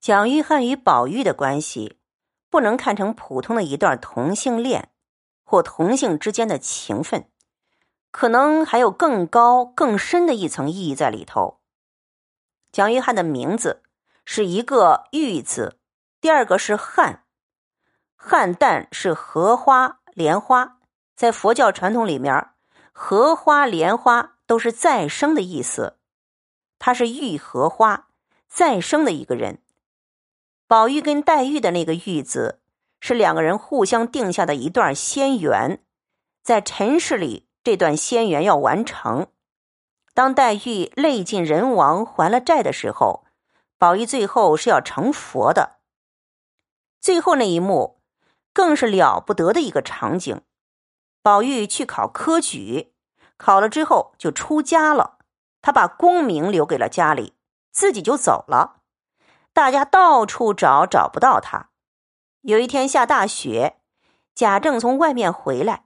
蒋玉菡与宝玉的关系，不能看成普通的一段同性恋或同性之间的情分，可能还有更高更深的一层意义在里头。蒋玉菡的名字是一个玉字，第二个是菡，菡萏是荷花、莲花，在佛教传统里面，荷花、莲花都是再生的意思。他是玉荷花再生的一个人。宝玉跟黛玉的那个“玉”字，是两个人互相定下的一段仙缘，在尘世里，这段仙缘要完成。当黛玉泪尽人亡还了债的时候，宝玉最后是要成佛的。最后那一幕，更是了不得的一个场景。宝玉去考科举，考了之后就出家了，他把功名留给了家里，自己就走了。大家到处找，找不到他。有一天下大雪，贾政从外面回来，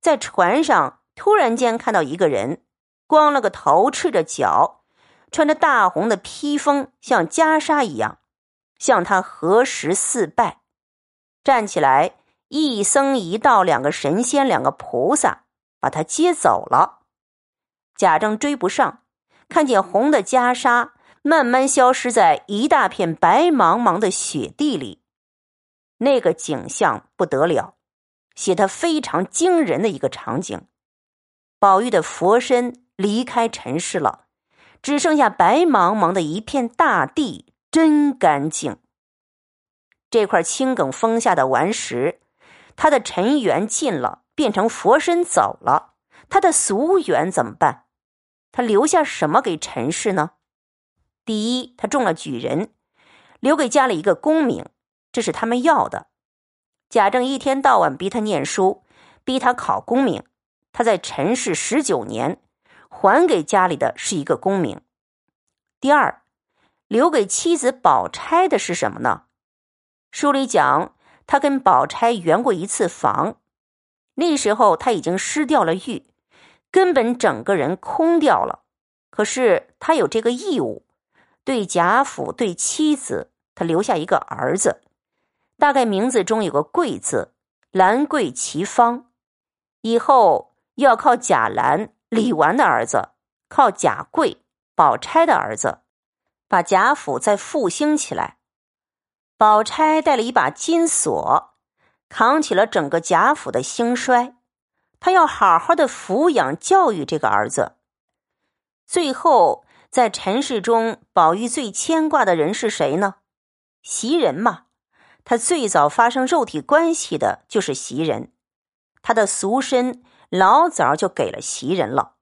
在船上突然间看到一个人，光了个头，赤着脚，穿着大红的披风，像袈裟一样，向他合十四拜，站起来，一僧一道，两个神仙，两个菩萨，把他接走了。贾政追不上，看见红的袈裟。慢慢消失在一大片白茫茫的雪地里，那个景象不得了，写的非常惊人的一个场景。宝玉的佛身离开尘世了，只剩下白茫茫的一片大地，真干净。这块青埂峰下的顽石，他的尘缘尽了，变成佛身走了，他的俗缘怎么办？他留下什么给尘世呢？第一，他中了举人，留给家里一个功名，这是他们要的。贾政一天到晚逼他念书，逼他考功名。他在陈氏十九年，还给家里的是一个功名。第二，留给妻子宝钗的是什么呢？书里讲，他跟宝钗圆过一次房，那时候他已经失掉了玉，根本整个人空掉了。可是他有这个义务。对贾府，对妻子，他留下一个儿子，大概名字中有个“贵”字，兰桂齐芳。以后要靠贾兰、李纨的儿子，靠贾贵、宝钗的儿子，把贾府再复兴起来。宝钗带了一把金锁，扛起了整个贾府的兴衰。他要好好的抚养教育这个儿子，最后。在尘世中，宝玉最牵挂的人是谁呢？袭人嘛。他最早发生肉体关系的就是袭人，他的俗身老早就给了袭人了。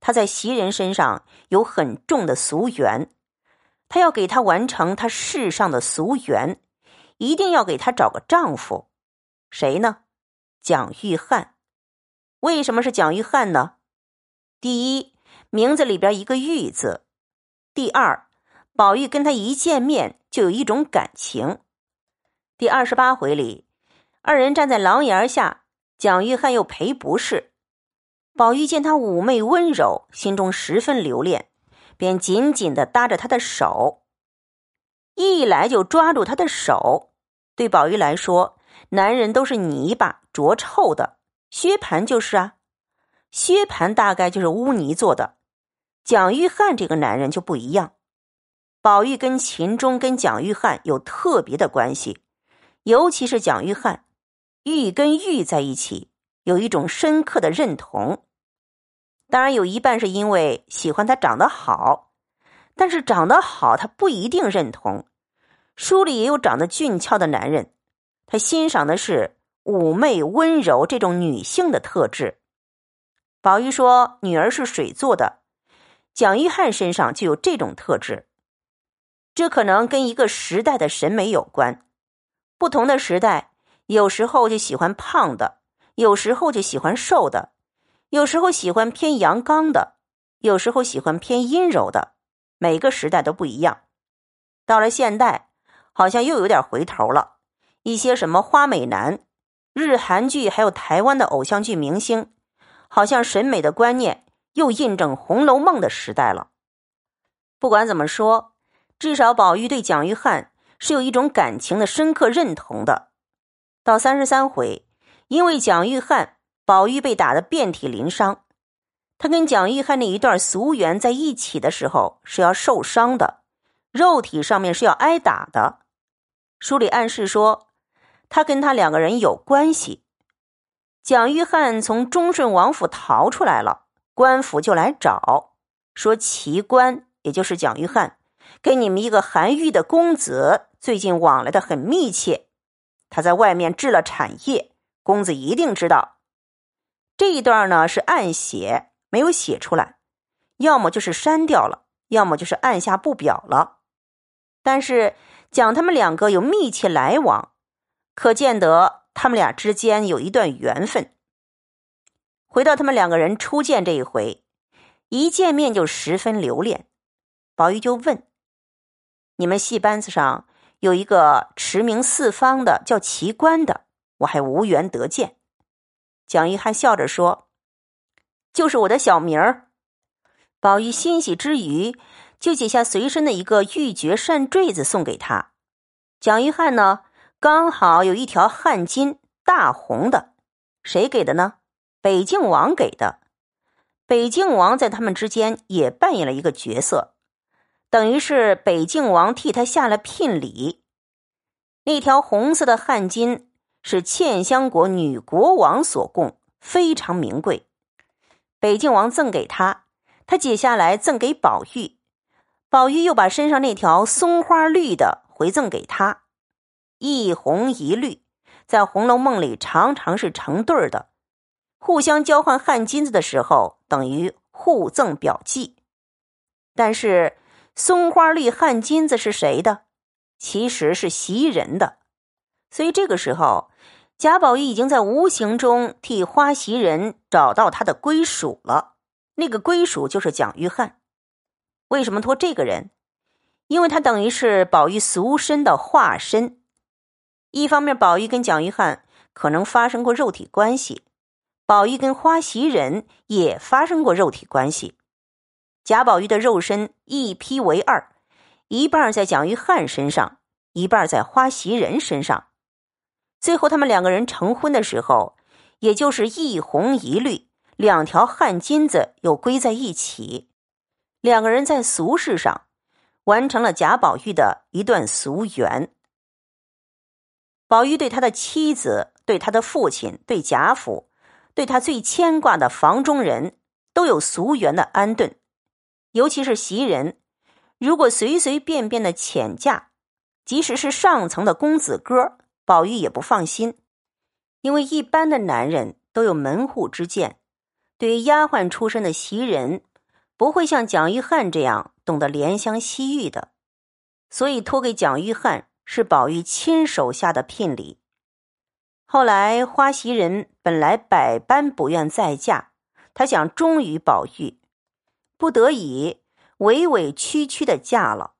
他在袭人身上有很重的俗缘，他要给他完成他世上的俗缘，一定要给他找个丈夫。谁呢？蒋玉菡。为什么是蒋玉菡呢？第一。名字里边一个“玉”字，第二，宝玉跟他一见面就有一种感情。第二十八回里，二人站在廊檐下，蒋玉菡又赔不是。宝玉见他妩媚温柔，心中十分留恋，便紧紧的搭着他的手，一来就抓住他的手。对宝玉来说，男人都是泥巴，浊臭的，薛蟠就是啊。薛蟠大概就是污泥做的，蒋玉菡这个男人就不一样。宝玉跟秦钟跟蒋玉菡有特别的关系，尤其是蒋玉菡，玉跟玉在一起有一种深刻的认同。当然有一半是因为喜欢他长得好，但是长得好他不一定认同。书里也有长得俊俏的男人，他欣赏的是妩媚温柔这种女性的特质。宝玉说：“女儿是水做的，蒋玉菡身上就有这种特质。这可能跟一个时代的审美有关。不同的时代，有时候就喜欢胖的，有时候就喜欢瘦的，有时候喜欢偏阳刚的，有时候喜欢偏阴柔的。每个时代都不一样。到了现代，好像又有点回头了。一些什么花美男、日韩剧，还有台湾的偶像剧明星。”好像审美的观念又印证《红楼梦》的时代了。不管怎么说，至少宝玉对蒋玉菡是有一种感情的深刻认同的。到三十三回，因为蒋玉菡，宝玉被打得遍体鳞伤。他跟蒋玉菡那一段俗缘在一起的时候是要受伤的，肉体上面是要挨打的。书里暗示说，他跟他两个人有关系。蒋玉菡从忠顺王府逃出来了，官府就来找，说齐官，也就是蒋玉菡，跟你们一个韩愈的公子最近往来的很密切，他在外面置了产业，公子一定知道。这一段呢是暗写。没有写出来，要么就是删掉了，要么就是按下不表了。但是讲他们两个有密切来往，可见得他们俩之间有一段缘分。回到他们两个人初见这一回，一见面就十分留恋。宝玉就问：“你们戏班子上有一个驰名四方的叫奇观的，我还无缘得见。”蒋玉菡笑着说。就是我的小名儿，宝玉欣喜之余，就解下随身的一个玉珏扇坠子送给他。蒋玉菡呢，刚好有一条汗巾，大红的，谁给的呢？北静王给的。北静王在他们之间也扮演了一个角色，等于是北静王替他下了聘礼。那条红色的汗巾是茜香国女国王所供，非常名贵。北静王赠给他，他解下来赠给宝玉，宝玉又把身上那条松花绿的回赠给他，一红一绿，在《红楼梦》里常常是成对儿的，互相交换汗巾子的时候，等于互赠表记。但是松花绿汗巾子是谁的？其实是袭人的，所以这个时候。贾宝玉已经在无形中替花袭人找到他的归属了，那个归属就是蒋玉菡。为什么托这个人？因为他等于是宝玉俗身的化身。一方面，宝玉跟蒋玉菡可能发生过肉体关系；宝玉跟花袭人也发生过肉体关系。贾宝玉的肉身一劈为二，一半在蒋玉菡身上，一半在花袭人身上。最后，他们两个人成婚的时候，也就是一红一绿两条汗巾子又归在一起，两个人在俗世上完成了贾宝玉的一段俗缘。宝玉对他的妻子、对他的父亲、对贾府、对他最牵挂的房中人都有俗缘的安顿，尤其是袭人，如果随随便便的遣嫁，即使是上层的公子哥。宝玉也不放心，因为一般的男人都有门户之见，对于丫鬟出身的袭人，不会像蒋玉菡这样懂得怜香惜玉的，所以托给蒋玉菡是宝玉亲手下的聘礼。后来花袭人本来百般不愿再嫁，她想忠于宝玉，不得已委委屈屈的嫁了。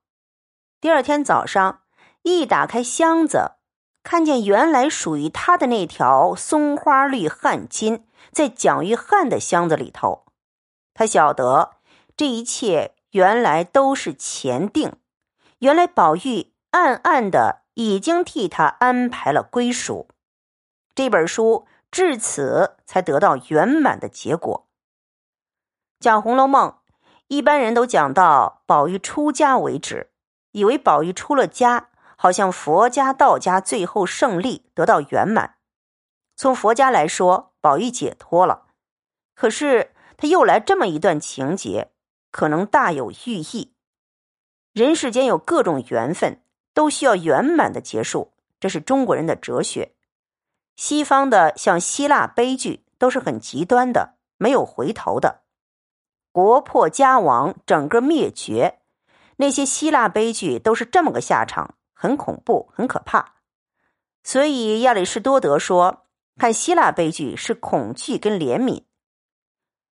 第二天早上一打开箱子。看见原来属于他的那条松花绿汗巾在蒋玉菡的箱子里头，他晓得这一切原来都是前定，原来宝玉暗暗的已经替他安排了归属，这本书至此才得到圆满的结果。讲《红楼梦》，一般人都讲到宝玉出家为止，以为宝玉出了家。好像佛家、道家最后胜利得到圆满。从佛家来说，宝玉解脱了。可是他又来这么一段情节，可能大有寓意。人世间有各种缘分，都需要圆满的结束，这是中国人的哲学。西方的像希腊悲剧都是很极端的，没有回头的，国破家亡，整个灭绝。那些希腊悲剧都是这么个下场。很恐怖，很可怕，所以亚里士多德说，看希腊悲剧是恐惧跟怜悯。《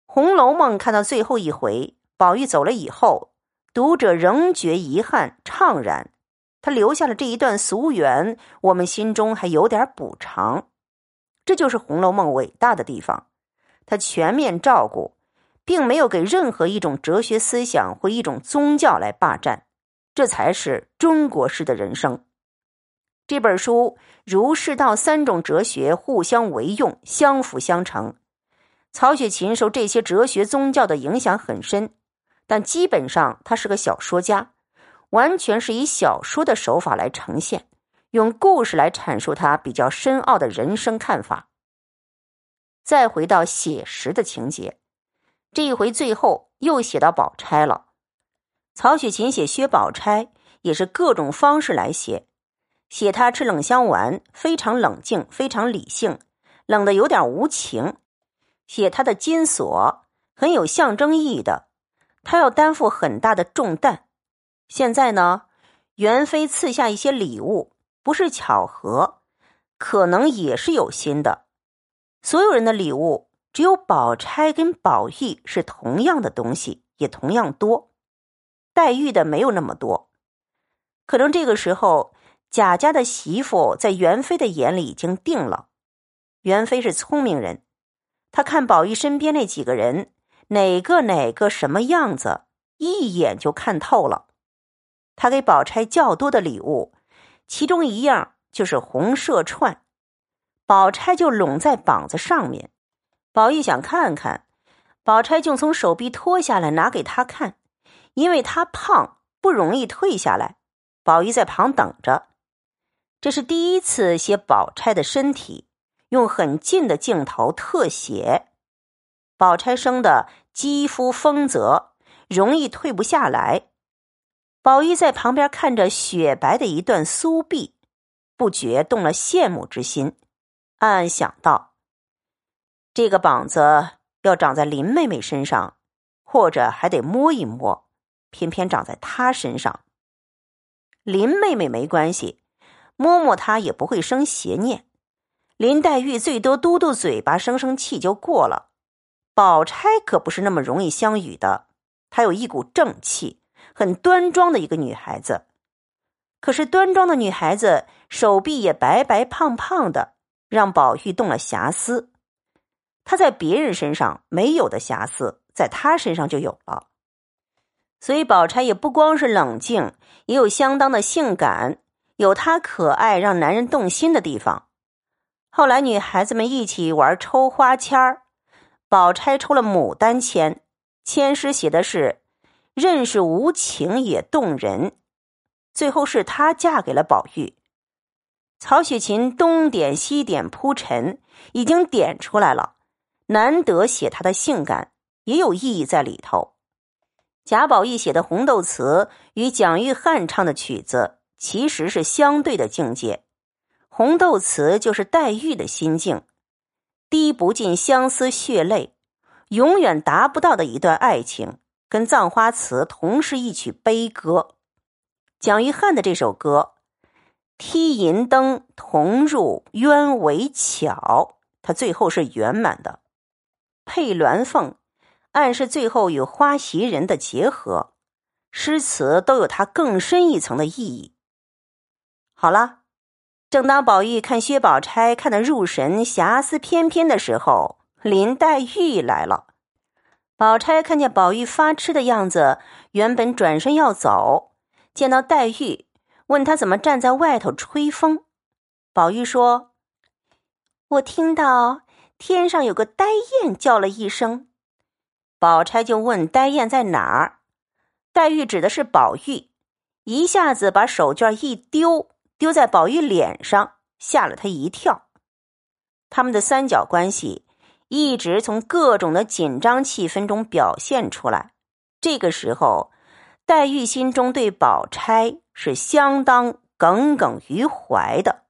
红楼梦》看到最后一回，宝玉走了以后，读者仍觉遗憾怅然。他留下了这一段俗缘，我们心中还有点补偿。这就是《红楼梦》伟大的地方，它全面照顾，并没有给任何一种哲学思想或一种宗教来霸占。这才是中国式的人生。这本书儒释道三种哲学互相为用，相辅相成。曹雪芹受这些哲学宗教的影响很深，但基本上他是个小说家，完全是以小说的手法来呈现，用故事来阐述他比较深奥的人生看法。再回到写实的情节，这一回最后又写到宝钗了。曹雪芹写薛宝钗也是各种方式来写。写他吃冷香丸，非常冷静，非常理性，冷的有点无情。写他的金锁，很有象征意义的，他要担负很大的重担。现在呢，元妃赐下一些礼物，不是巧合，可能也是有心的。所有人的礼物，只有宝钗跟宝玉是同样的东西，也同样多。黛玉的没有那么多，可能这个时候。贾家的媳妇在元妃的眼里已经定了。元妃是聪明人，她看宝玉身边那几个人，哪个哪个什么样子，一眼就看透了。他给宝钗较多的礼物，其中一样就是红麝串，宝钗就拢在膀子上面。宝玉想看看，宝钗就从手臂脱下来拿给他看，因为他胖不容易退下来。宝玉在旁等着。这是第一次写宝钗的身体，用很近的镜头特写。宝钗生的肌肤丰泽，容易退不下来。宝玉在旁边看着雪白的一段酥臂，不觉动了羡慕之心，暗暗想到：这个膀子要长在林妹妹身上，或者还得摸一摸，偏偏长在她身上。林妹妹没关系。摸摸她也不会生邪念，林黛玉最多嘟嘟嘴巴生生气就过了。宝钗可不是那么容易相与的，她有一股正气，很端庄的一个女孩子。可是端庄的女孩子手臂也白白胖胖的，让宝玉动了遐思。她在别人身上没有的遐思，在她身上就有了。所以宝钗也不光是冷静，也有相当的性感。有她可爱让男人动心的地方。后来女孩子们一起玩抽花签儿，宝钗抽了牡丹签，签诗写的是“任是无情也动人”。最后是她嫁给了宝玉。曹雪芹东点西点铺陈，已经点出来了。难得写她的性感，也有意义在里头。贾宝玉写的《红豆词》与蒋玉菡唱的曲子。其实是相对的境界，《红豆词》就是黛玉的心境，滴不尽相思血泪，永远达不到的一段爱情，跟《葬花词》同是一曲悲歌。蒋玉菡的这首歌，踢银灯同入鸢尾巧，它最后是圆满的，配鸾凤，暗示最后与花袭人的结合，诗词都有它更深一层的意义。好了，正当宝玉看薛宝钗看得入神、遐思翩翩的时候，林黛玉来了。宝钗看见宝玉发痴的样子，原本转身要走，见到黛玉，问他怎么站在外头吹风。宝玉说：“我听到天上有个呆雁叫了一声。”宝钗就问呆雁在哪儿，黛玉指的是宝玉，一下子把手绢一丢。丢在宝玉脸上，吓了他一跳。他们的三角关系一直从各种的紧张气氛中表现出来。这个时候，黛玉心中对宝钗是相当耿耿于怀的。